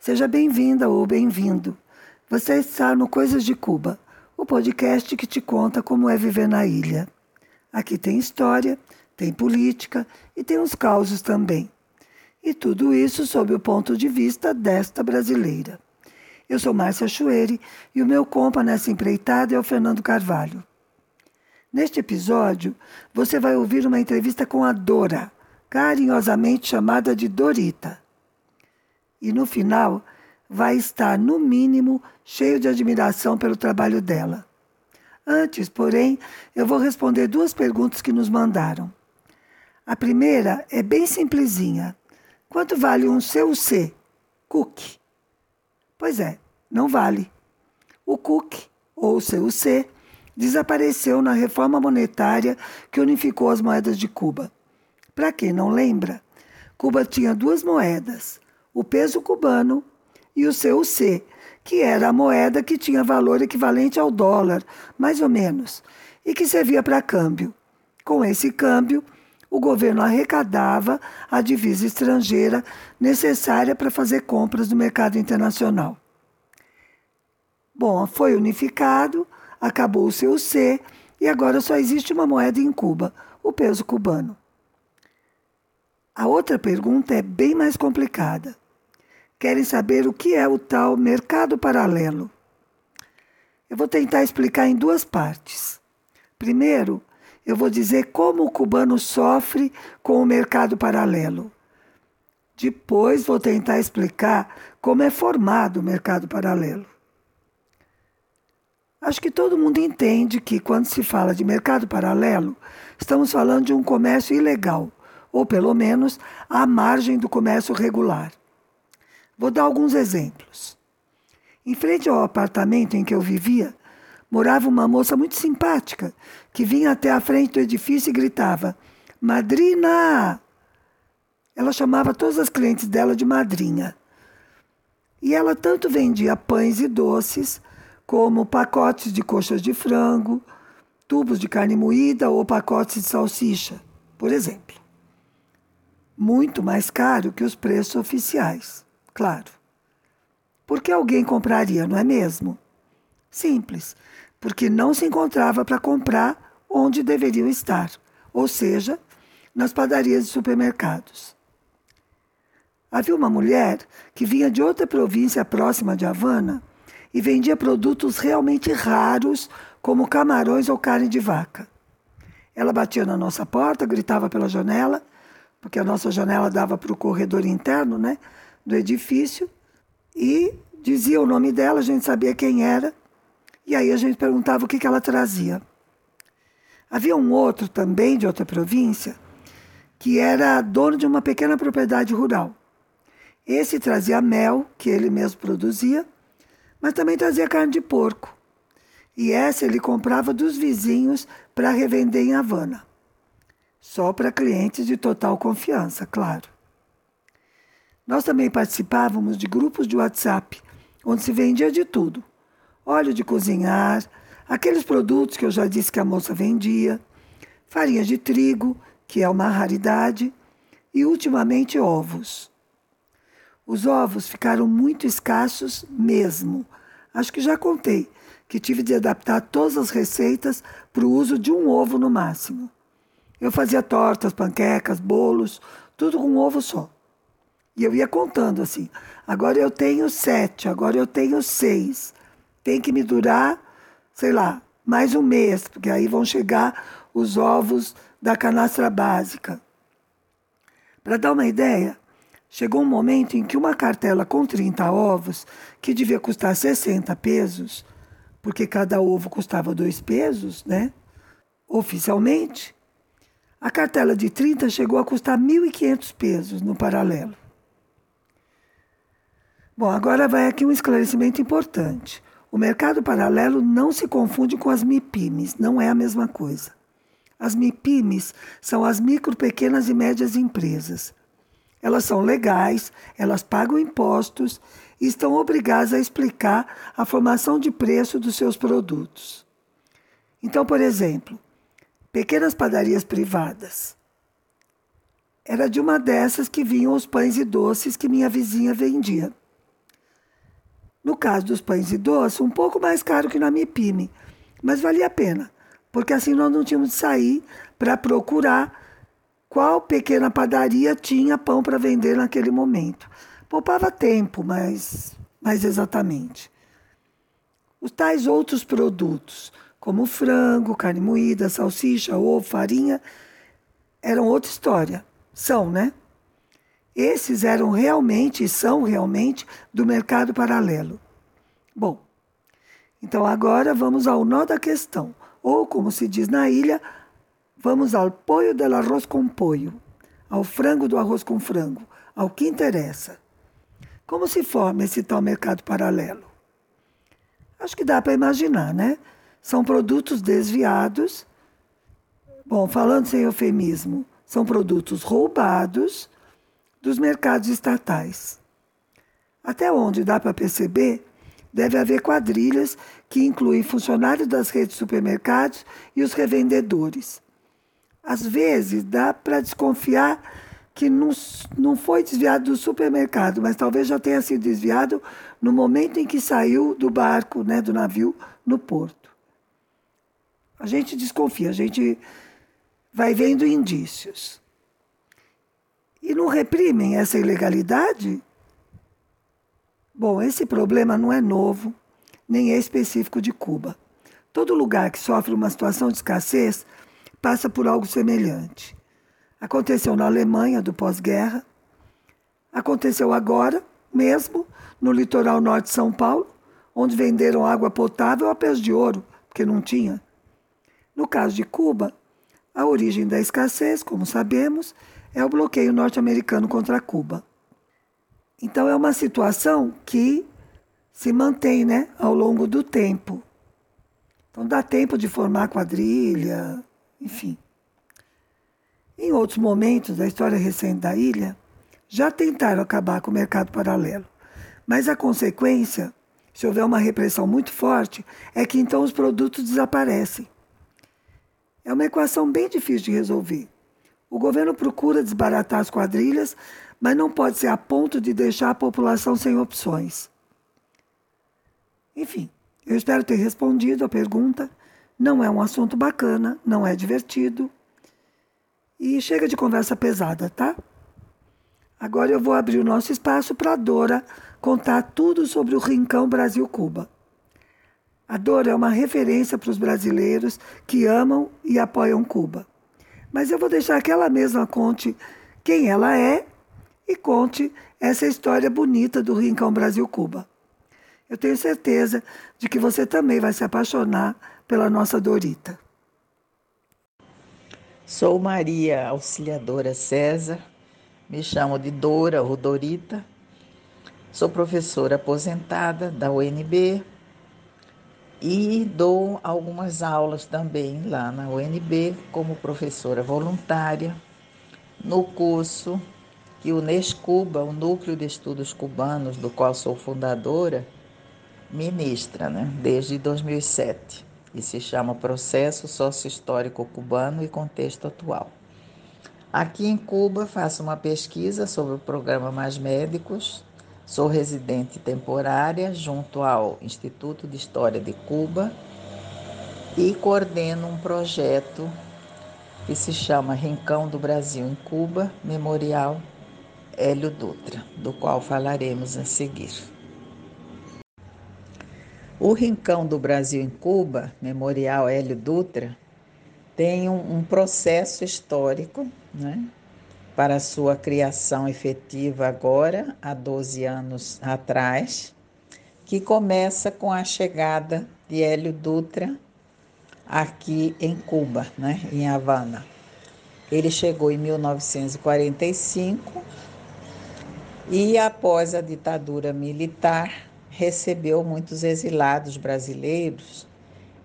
Seja bem-vinda ou bem-vindo. Você está no Coisas de Cuba, o podcast que te conta como é viver na ilha. Aqui tem história, tem política e tem uns causos também. E tudo isso sob o ponto de vista desta brasileira. Eu sou Márcia Chueri e o meu compa nessa empreitada é o Fernando Carvalho. Neste episódio, você vai ouvir uma entrevista com a Dora, carinhosamente chamada de Dorita. E no final, vai estar, no mínimo, cheio de admiração pelo trabalho dela. Antes, porém, eu vou responder duas perguntas que nos mandaram. A primeira é bem simplesinha. Quanto vale um CUC? Cook. Pois é, não vale. O Cook, ou CUC, desapareceu na reforma monetária que unificou as moedas de Cuba. Para quem não lembra, Cuba tinha duas moedas, o peso cubano e o CUC, que era a moeda que tinha valor equivalente ao dólar, mais ou menos, e que servia para câmbio. Com esse câmbio, o governo arrecadava a divisa estrangeira necessária para fazer compras no mercado internacional. Bom, foi unificado, acabou o CUC e agora só existe uma moeda em Cuba, o peso cubano. A outra pergunta é bem mais complicada. Querem saber o que é o tal mercado paralelo? Eu vou tentar explicar em duas partes. Primeiro, eu vou dizer como o cubano sofre com o mercado paralelo. Depois, vou tentar explicar como é formado o mercado paralelo. Acho que todo mundo entende que, quando se fala de mercado paralelo, estamos falando de um comércio ilegal, ou pelo menos à margem do comércio regular. Vou dar alguns exemplos. Em frente ao apartamento em que eu vivia, morava uma moça muito simpática que vinha até a frente do edifício e gritava: Madrina! Ela chamava todas as clientes dela de madrinha. E ela tanto vendia pães e doces como pacotes de coxas de frango, tubos de carne moída ou pacotes de salsicha, por exemplo. Muito mais caro que os preços oficiais, claro. Por que alguém compraria, não é mesmo? Simples, porque não se encontrava para comprar onde deveriam estar, ou seja, nas padarias e supermercados. Havia uma mulher que vinha de outra província próxima de Havana e vendia produtos realmente raros, como camarões ou carne de vaca. Ela batia na nossa porta, gritava pela janela, porque a nossa janela dava para o corredor interno né, do edifício, e dizia o nome dela, a gente sabia quem era, e aí a gente perguntava o que, que ela trazia. Havia um outro também, de outra província, que era dono de uma pequena propriedade rural. Esse trazia mel, que ele mesmo produzia, mas também trazia carne de porco. E essa ele comprava dos vizinhos para revender em Havana. Só para clientes de total confiança, claro. Nós também participávamos de grupos de WhatsApp, onde se vendia de tudo: óleo de cozinhar, aqueles produtos que eu já disse que a moça vendia, farinha de trigo, que é uma raridade, e ultimamente ovos. Os ovos ficaram muito escassos mesmo. Acho que já contei que tive de adaptar todas as receitas para o uso de um ovo no máximo. Eu fazia tortas, panquecas, bolos, tudo com um ovo só. E eu ia contando assim: agora eu tenho sete, agora eu tenho seis. Tem que me durar, sei lá, mais um mês, porque aí vão chegar os ovos da canastra básica. Para dar uma ideia, Chegou um momento em que uma cartela com 30 ovos, que devia custar 60 pesos, porque cada ovo custava dois pesos, né? Oficialmente, a cartela de 30 chegou a custar 1.500 pesos no paralelo. Bom, agora vai aqui um esclarecimento importante. O mercado paralelo não se confunde com as MIPIMES, não é a mesma coisa. As MIPIMES são as micro, pequenas e médias empresas. Elas são legais, elas pagam impostos e estão obrigadas a explicar a formação de preço dos seus produtos. Então, por exemplo, pequenas padarias privadas. Era de uma dessas que vinham os pães e doces que minha vizinha vendia. No caso dos pães e doces, um pouco mais caro que na MIPIME, mas valia a pena, porque assim nós não tínhamos de sair para procurar qual pequena padaria tinha pão para vender naquele momento. Poupava tempo, mas mais exatamente. Os tais outros produtos, como frango, carne moída, salsicha, ovo, farinha, eram outra história. São, né? Esses eram realmente e são realmente do mercado paralelo. Bom, então agora vamos ao nó da questão, ou como se diz na ilha, vamos ao poio do arroz com poio, ao frango do arroz com frango, ao que interessa. Como se forma esse tal mercado paralelo? Acho que dá para imaginar, né? São produtos desviados. Bom, falando sem eufemismo, são produtos roubados dos mercados estatais. Até onde dá para perceber, deve haver quadrilhas que incluem funcionários das redes de supermercados e os revendedores. Às vezes dá para desconfiar que não, não foi desviado do supermercado, mas talvez já tenha sido desviado no momento em que saiu do barco, né, do navio, no porto. A gente desconfia, a gente vai vendo indícios. E não reprimem essa ilegalidade? Bom, esse problema não é novo, nem é específico de Cuba. Todo lugar que sofre uma situação de escassez passa por algo semelhante. Aconteceu na Alemanha do pós-guerra, aconteceu agora mesmo no litoral norte de São Paulo, onde venderam água potável a pés de ouro, porque não tinha. No caso de Cuba, a origem da escassez, como sabemos, é o bloqueio norte-americano contra Cuba. Então é uma situação que se mantém né, ao longo do tempo. Então dá tempo de formar quadrilha, enfim. Em outros momentos da história recente da ilha, já tentaram acabar com o mercado paralelo. Mas a consequência, se houver uma repressão muito forte, é que então os produtos desaparecem. É uma equação bem difícil de resolver. O governo procura desbaratar as quadrilhas, mas não pode ser a ponto de deixar a população sem opções. Enfim, eu espero ter respondido a pergunta. Não é um assunto bacana, não é divertido. E chega de conversa pesada, tá? Agora eu vou abrir o nosso espaço para a Dora contar tudo sobre o Rincão Brasil-Cuba. A Dora é uma referência para os brasileiros que amam e apoiam Cuba. Mas eu vou deixar que ela mesma conte quem ela é e conte essa história bonita do Rincão Brasil-Cuba. Eu tenho certeza de que você também vai se apaixonar pela nossa Dorita. Sou Maria Auxiliadora César, me chamo de Dora ou Dorita, sou professora aposentada da UNB e dou algumas aulas também lá na UNB como professora voluntária no curso que o NESCUBA, o Núcleo de Estudos Cubanos, do qual sou fundadora, ministra né, desde 2007 e se chama Processo Sócio-Histórico Cubano e Contexto Atual. Aqui em Cuba faço uma pesquisa sobre o programa Mais Médicos Sou residente temporária junto ao Instituto de História de Cuba e coordeno um projeto que se chama Rincão do Brasil em Cuba, Memorial Hélio Dutra, do qual falaremos a seguir. O Rincão do Brasil em Cuba, Memorial Hélio Dutra, tem um, um processo histórico, né? Para sua criação efetiva agora, há 12 anos atrás, que começa com a chegada de Hélio Dutra aqui em Cuba, né, em Havana. Ele chegou em 1945 e, após a ditadura militar, recebeu muitos exilados brasileiros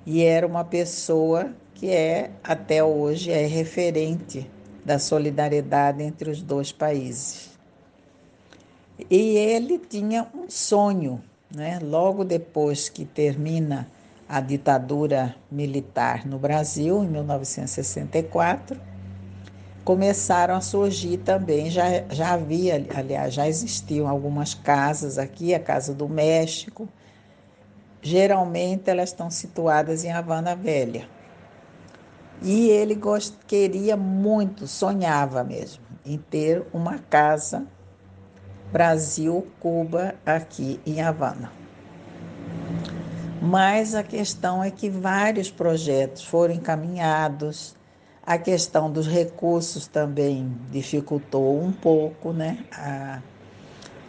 e era uma pessoa que é até hoje é referente da solidariedade entre os dois países. E ele tinha um sonho, né? logo depois que termina a ditadura militar no Brasil, em 1964, começaram a surgir também. Já, já havia, aliás, já existiam algumas casas aqui, a Casa do México. Geralmente elas estão situadas em Havana Velha. E ele gost... queria muito, sonhava mesmo, em ter uma casa Brasil-Cuba aqui em Havana. Mas a questão é que vários projetos foram encaminhados, a questão dos recursos também dificultou um pouco né, a,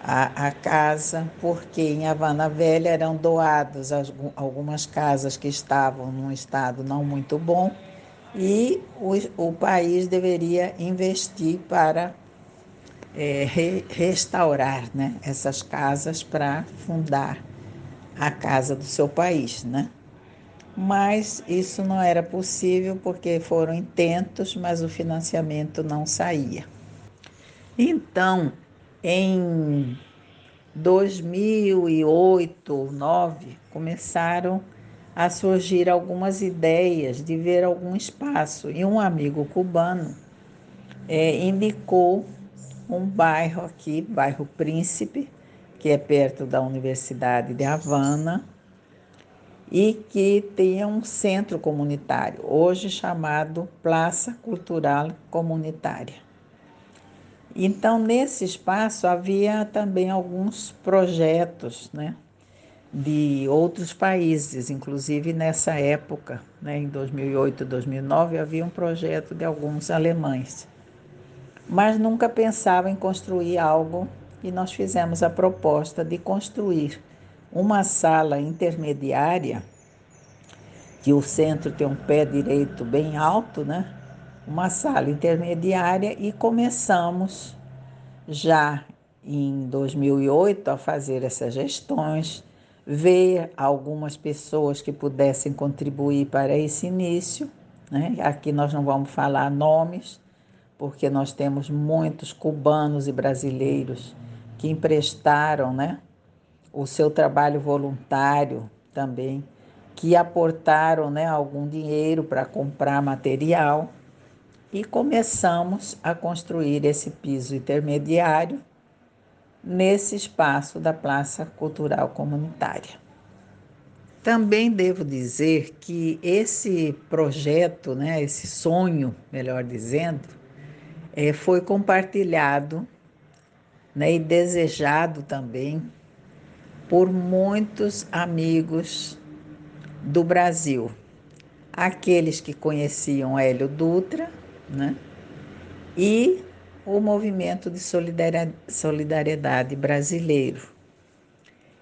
a, a casa, porque em Havana Velha eram doadas algumas casas que estavam num estado não muito bom e o, o país deveria investir para é, re, restaurar né, essas casas para fundar a casa do seu país, né? Mas isso não era possível porque foram intentos, mas o financiamento não saía. Então, em 2008, 2009, começaram a surgir algumas ideias de ver algum espaço e um amigo cubano é, indicou um bairro aqui, bairro Príncipe, que é perto da Universidade de Havana e que tem um centro comunitário, hoje chamado Praça Cultural Comunitária. Então, nesse espaço havia também alguns projetos né, de outros países, inclusive nessa época, né, em 2008, 2009, havia um projeto de alguns alemães. Mas nunca pensava em construir algo e nós fizemos a proposta de construir uma sala intermediária, que o centro tem um pé direito bem alto, né? Uma sala intermediária e começamos já em 2008 a fazer essas gestões, ver algumas pessoas que pudessem contribuir para esse início. Né? Aqui nós não vamos falar nomes, porque nós temos muitos cubanos e brasileiros que emprestaram né, o seu trabalho voluntário também, que aportaram né, algum dinheiro para comprar material e começamos a construir esse piso intermediário nesse espaço da Praça Cultural Comunitária. Também devo dizer que esse projeto, né, esse sonho, melhor dizendo, é, foi compartilhado né, e desejado também por muitos amigos do Brasil. Aqueles que conheciam Hélio Dutra né, e o movimento de solidariedade brasileiro.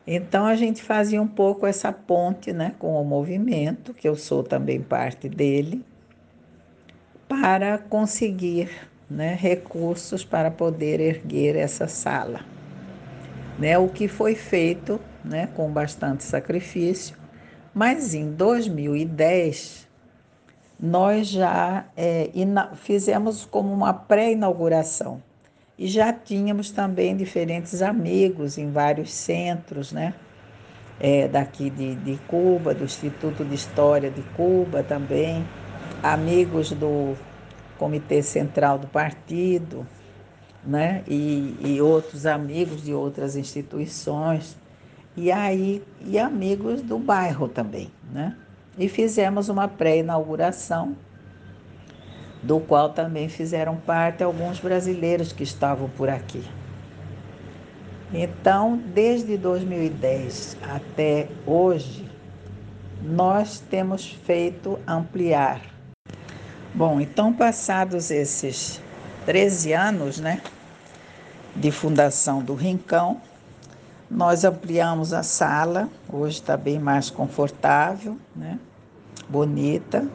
Então a gente fazia um pouco essa ponte né, com o movimento, que eu sou também parte dele, para conseguir né, recursos para poder erguer essa sala. Né, o que foi feito né, com bastante sacrifício, mas em 2010 nós já é, fizemos como uma pré-inauguração e já tínhamos também diferentes amigos em vários centros, né? É, daqui de, de Cuba, do Instituto de História de Cuba também, amigos do Comitê Central do Partido, né? E, e outros amigos de outras instituições, e aí e amigos do bairro também, né? E fizemos uma pré-inauguração, do qual também fizeram parte alguns brasileiros que estavam por aqui. Então, desde 2010 até hoje, nós temos feito ampliar Bom, então passados esses 13 anos, né, de fundação do Rincão, nós ampliamos a sala, hoje está bem mais confortável, né, bonita,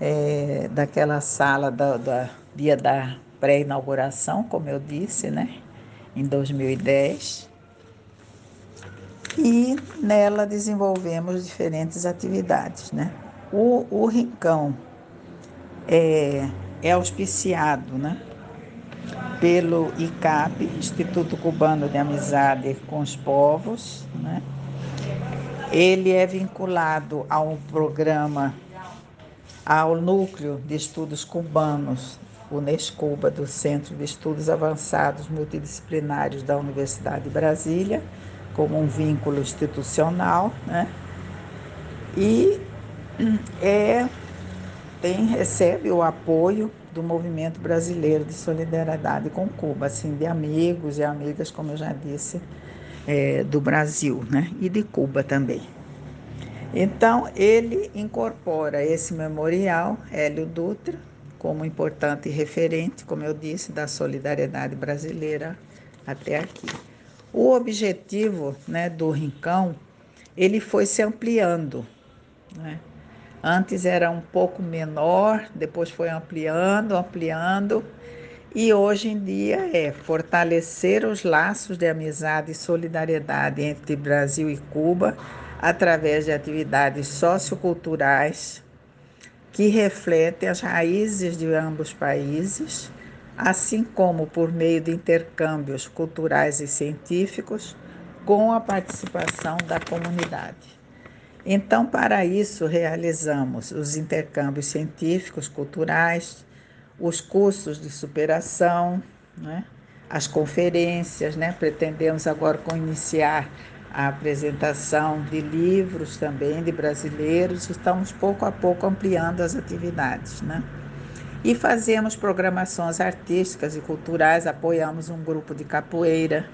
é, daquela sala da, da dia da pré-inauguração, como eu disse, né, em 2010. E nela desenvolvemos diferentes atividades, né. O, o Rincão é, é auspiciado né, pelo ICAP, Instituto Cubano de Amizade com os Povos. Né? Ele é vinculado a um programa ao Núcleo de Estudos Cubanos, Unescuba, do Centro de Estudos Avançados Multidisciplinares da Universidade de Brasília, como um vínculo institucional, né? E é, tem, recebe o apoio do movimento brasileiro de solidariedade com Cuba, assim, de amigos e amigas, como eu já disse, é, do Brasil, né? E de Cuba também. Então, ele incorpora esse memorial, Hélio Dutra, como importante referente, como eu disse, da solidariedade brasileira até aqui. O objetivo né, do Rincão, ele foi se ampliando. Né? Antes era um pouco menor, depois foi ampliando, ampliando, e hoje em dia é fortalecer os laços de amizade e solidariedade entre Brasil e Cuba através de atividades socioculturais que refletem as raízes de ambos países, assim como por meio de intercâmbios culturais e científicos com a participação da comunidade. Então, para isso, realizamos os intercâmbios científicos, culturais, os cursos de superação, né? as conferências, né? pretendemos agora iniciar a apresentação de livros também de brasileiros. Estamos pouco a pouco ampliando as atividades, né? E fazemos programações artísticas e culturais, apoiamos um grupo de capoeira,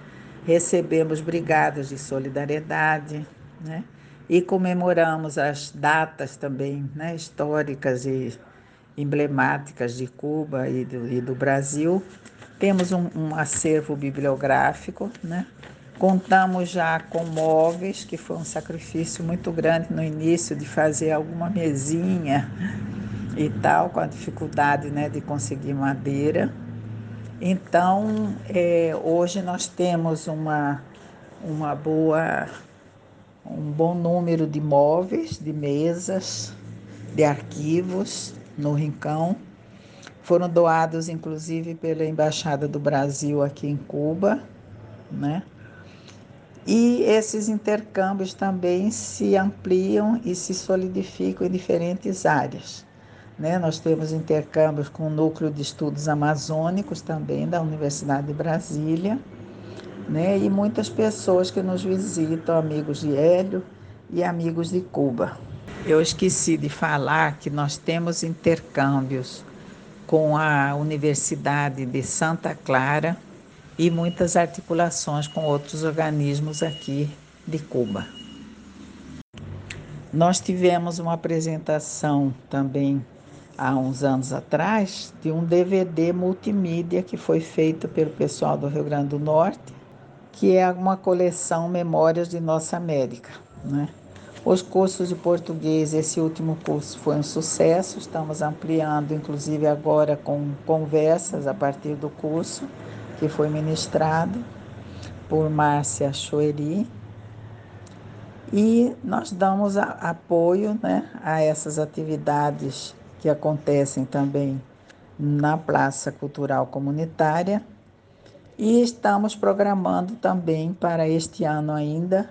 recebemos brigadas de solidariedade, né? E comemoramos as datas também, né, históricas e emblemáticas de Cuba e do, e do Brasil. Temos um, um acervo bibliográfico, né? Contamos já com móveis, que foi um sacrifício muito grande no início de fazer alguma mesinha e tal, com a dificuldade né, de conseguir madeira. Então, é, hoje nós temos uma, uma boa, um bom número de móveis, de mesas, de arquivos no Rincão. Foram doados, inclusive, pela Embaixada do Brasil aqui em Cuba, né? E esses intercâmbios também se ampliam e se solidificam em diferentes áreas. Né? Nós temos intercâmbios com o Núcleo de Estudos Amazônicos também da Universidade de Brasília, né? e muitas pessoas que nos visitam, amigos de Hélio e amigos de Cuba. Eu esqueci de falar que nós temos intercâmbios com a Universidade de Santa Clara, e muitas articulações com outros organismos aqui de Cuba. Nós tivemos uma apresentação também há uns anos atrás de um DVD multimídia que foi feito pelo pessoal do Rio Grande do Norte, que é uma coleção Memórias de Nossa América. Né? Os cursos de português, esse último curso foi um sucesso, estamos ampliando, inclusive agora com conversas a partir do curso que foi ministrado por Márcia Choeri. E nós damos a, apoio né, a essas atividades que acontecem também na Praça Cultural Comunitária. E estamos programando também para este ano ainda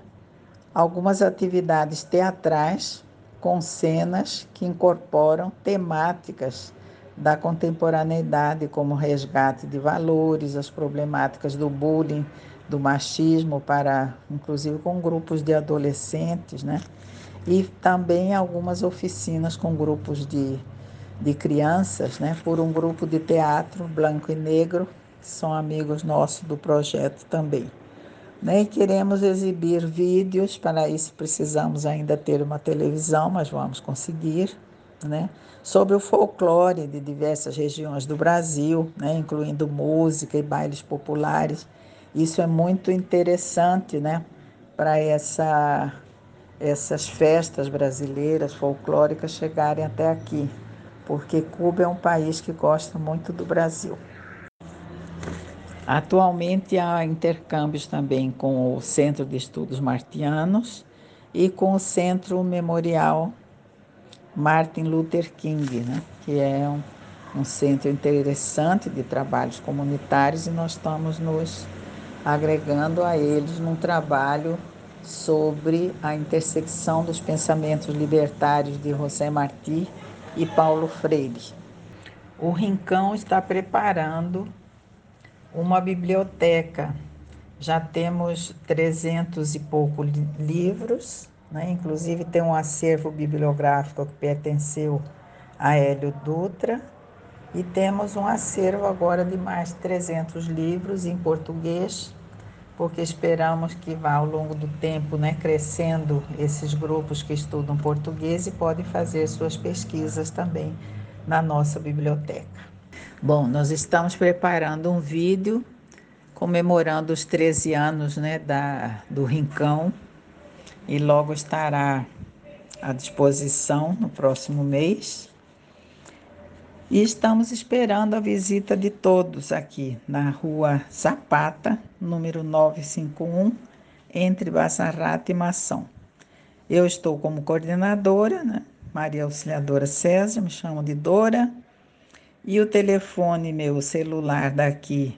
algumas atividades teatrais com cenas que incorporam temáticas da contemporaneidade, como resgate de valores, as problemáticas do bullying, do machismo, para inclusive com grupos de adolescentes, né? E também algumas oficinas com grupos de, de crianças, né? Por um grupo de teatro branco e negro, que são amigos nossos do projeto também. Né? E queremos exibir vídeos, para isso precisamos ainda ter uma televisão, mas vamos conseguir né, sobre o folclore de diversas regiões do Brasil, né, incluindo música e bailes populares. Isso é muito interessante né, para essa, essas festas brasileiras folclóricas chegarem até aqui, porque Cuba é um país que gosta muito do Brasil. Atualmente há intercâmbios também com o Centro de Estudos Martianos e com o Centro Memorial Martin Luther King, né? que é um, um centro interessante de trabalhos comunitários e nós estamos nos agregando a eles num trabalho sobre a intersecção dos pensamentos libertários de José Martí e Paulo Freire. O Rincão está preparando uma biblioteca. Já temos trezentos e poucos livros, né? inclusive tem um acervo bibliográfico que pertenceu a Hélio Dutra, e temos um acervo agora de mais 300 livros em português, porque esperamos que vá ao longo do tempo né, crescendo esses grupos que estudam português e podem fazer suas pesquisas também na nossa biblioteca. Bom, nós estamos preparando um vídeo comemorando os 13 anos né, da, do Rincão e logo estará à disposição no próximo mês. E estamos esperando a visita de todos aqui na rua Zapata, número 951, entre Bassarrata e Mação. Eu estou como coordenadora, né? Maria Auxiliadora César, me chamo de Dora. E o telefone meu celular daqui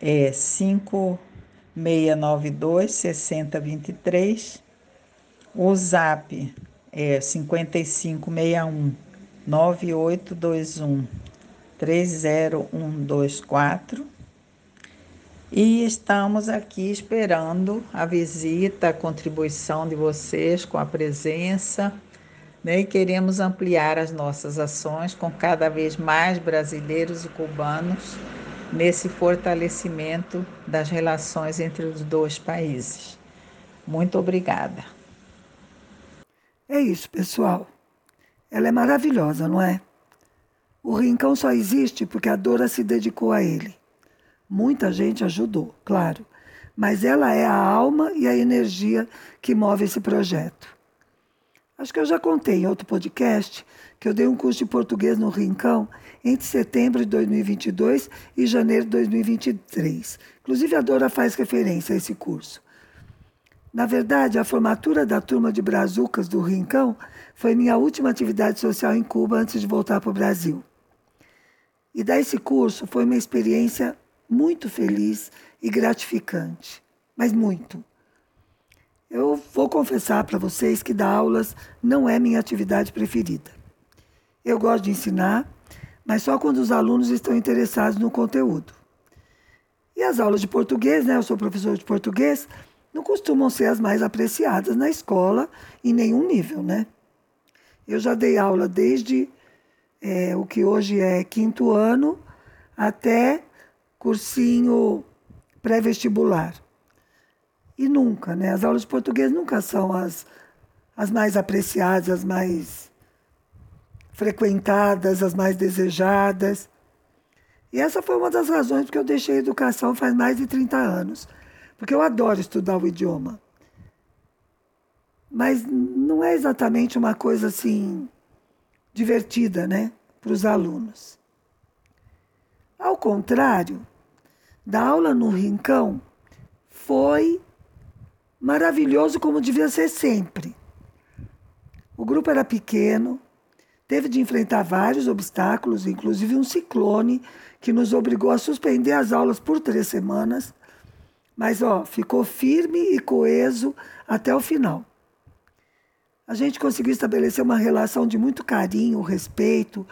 é 5692 6023. O zap é 5561 9821 30124. E estamos aqui esperando a visita, a contribuição de vocês com a presença né? e queremos ampliar as nossas ações com cada vez mais brasileiros e cubanos nesse fortalecimento das relações entre os dois países. Muito obrigada. É isso, pessoal. Ela é maravilhosa, não é? O Rincão só existe porque a Dora se dedicou a ele. Muita gente ajudou, claro, mas ela é a alma e a energia que move esse projeto. Acho que eu já contei em outro podcast que eu dei um curso de português no Rincão entre setembro de 2022 e janeiro de 2023. Inclusive, a Dora faz referência a esse curso. Na verdade, a formatura da turma de Brazucas do Rincão foi minha última atividade social em Cuba antes de voltar para o Brasil. E dar esse curso foi uma experiência muito feliz e gratificante, mas muito. Eu vou confessar para vocês que dar aulas não é minha atividade preferida. Eu gosto de ensinar, mas só quando os alunos estão interessados no conteúdo. E as aulas de português, né? Eu sou professor de português, não costumam ser as mais apreciadas na escola em nenhum nível, né? Eu já dei aula desde é, o que hoje é quinto ano até cursinho pré-vestibular. E nunca, né? As aulas de português nunca são as, as mais apreciadas, as mais frequentadas, as mais desejadas. E essa foi uma das razões porque eu deixei a educação faz mais de 30 anos. Porque eu adoro estudar o idioma. Mas não é exatamente uma coisa assim divertida, né, para os alunos. Ao contrário, da aula no Rincão foi maravilhoso como devia ser sempre. O grupo era pequeno, teve de enfrentar vários obstáculos, inclusive um ciclone que nos obrigou a suspender as aulas por três semanas, mas ó, ficou firme e coeso até o final. A gente conseguiu estabelecer uma relação de muito carinho, respeito,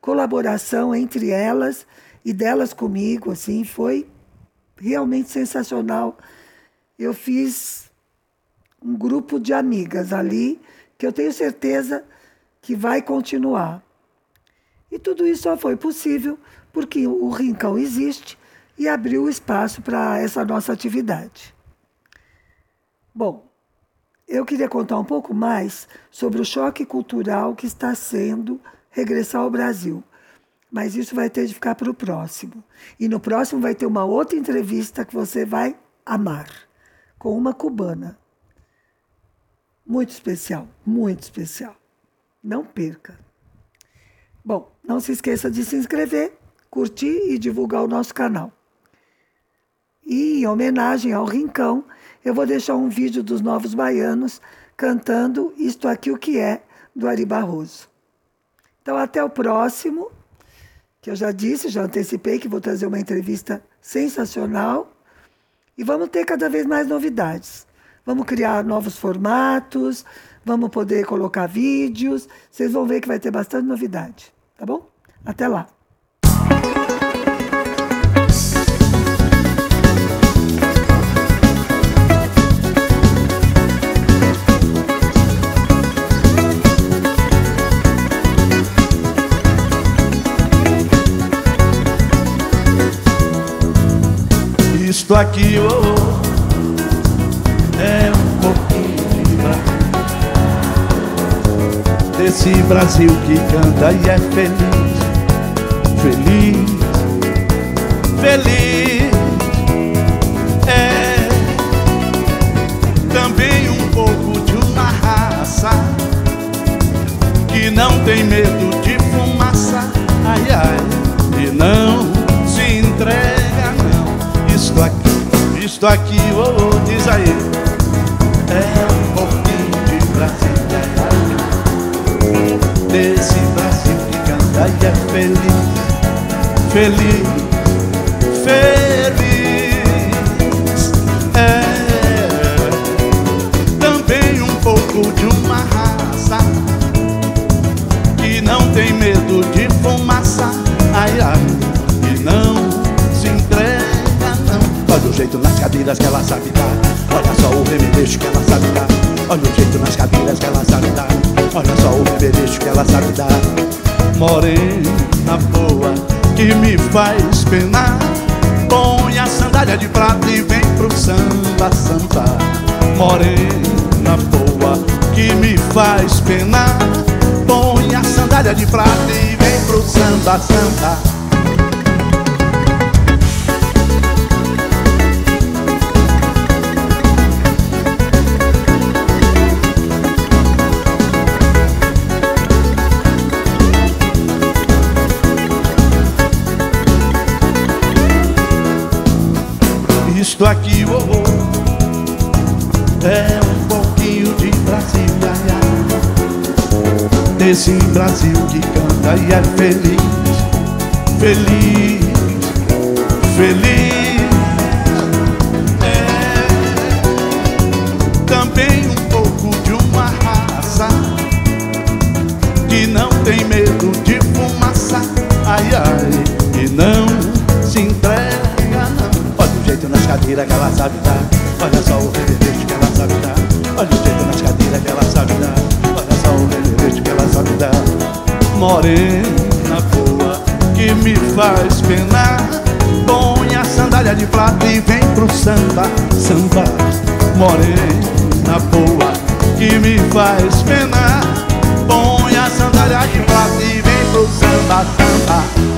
colaboração entre elas e delas comigo, assim, foi realmente sensacional. Eu fiz um grupo de amigas ali que eu tenho certeza que vai continuar. E tudo isso só foi possível porque o Rincão existe e abriu espaço para essa nossa atividade. Bom, eu queria contar um pouco mais sobre o choque cultural que está sendo regressar ao Brasil. Mas isso vai ter de ficar para o próximo. E no próximo vai ter uma outra entrevista que você vai amar, com uma cubana. Muito especial, muito especial. Não perca. Bom, não se esqueça de se inscrever, curtir e divulgar o nosso canal. E em homenagem ao Rincão, eu vou deixar um vídeo dos Novos Baianos cantando Isto Aqui o que é, do Ari Barroso. Então, até o próximo, que eu já disse, já antecipei que vou trazer uma entrevista sensacional. E vamos ter cada vez mais novidades. Vamos criar novos formatos, vamos poder colocar vídeos. Vocês vão ver que vai ter bastante novidade, tá bom? Até lá! Isto aqui oh, é Desse Brasil que canta e é feliz Feliz, feliz. É também um pouco de uma raça Que não tem medo de fumaça. Ai, ai, e não se entrega isto aqui, isto aqui, oh, oh, diz aí Brasil que canta e é feliz Feliz, feliz. É também um pouco de uma raça Que não tem medo de fumaça Ai, ai, e não. Olha o jeito nas cadeiras que ela sabe dar só o remeleixo que ela sabe dar. Olha o jeito nas cadeiras que ela sabe dar. Olha só o remeleixo que ela sabe dar. Morena boa que me faz penar. Põe a sandália de prata e vem pro samba, samba. Morena boa que me faz penar. Põe a sandália de prata e vem pro samba, samba Isto aqui, oh, oh, é um pouquinho de Brasília Desse Brasil que canta e é feliz. Feliz, feliz cadeiras que ela sabe dar. Olha só o reverente que ela sabe dar. Olha o jeito nas cadeiras que ela sabe dar. Olha só o reverente que ela sabe dar. Morena boa que me faz penar. Põe a sandália de prata e vem pro samba, samba. Morena boa que me faz penar. Põe a sandália de prata e vem pro samba, samba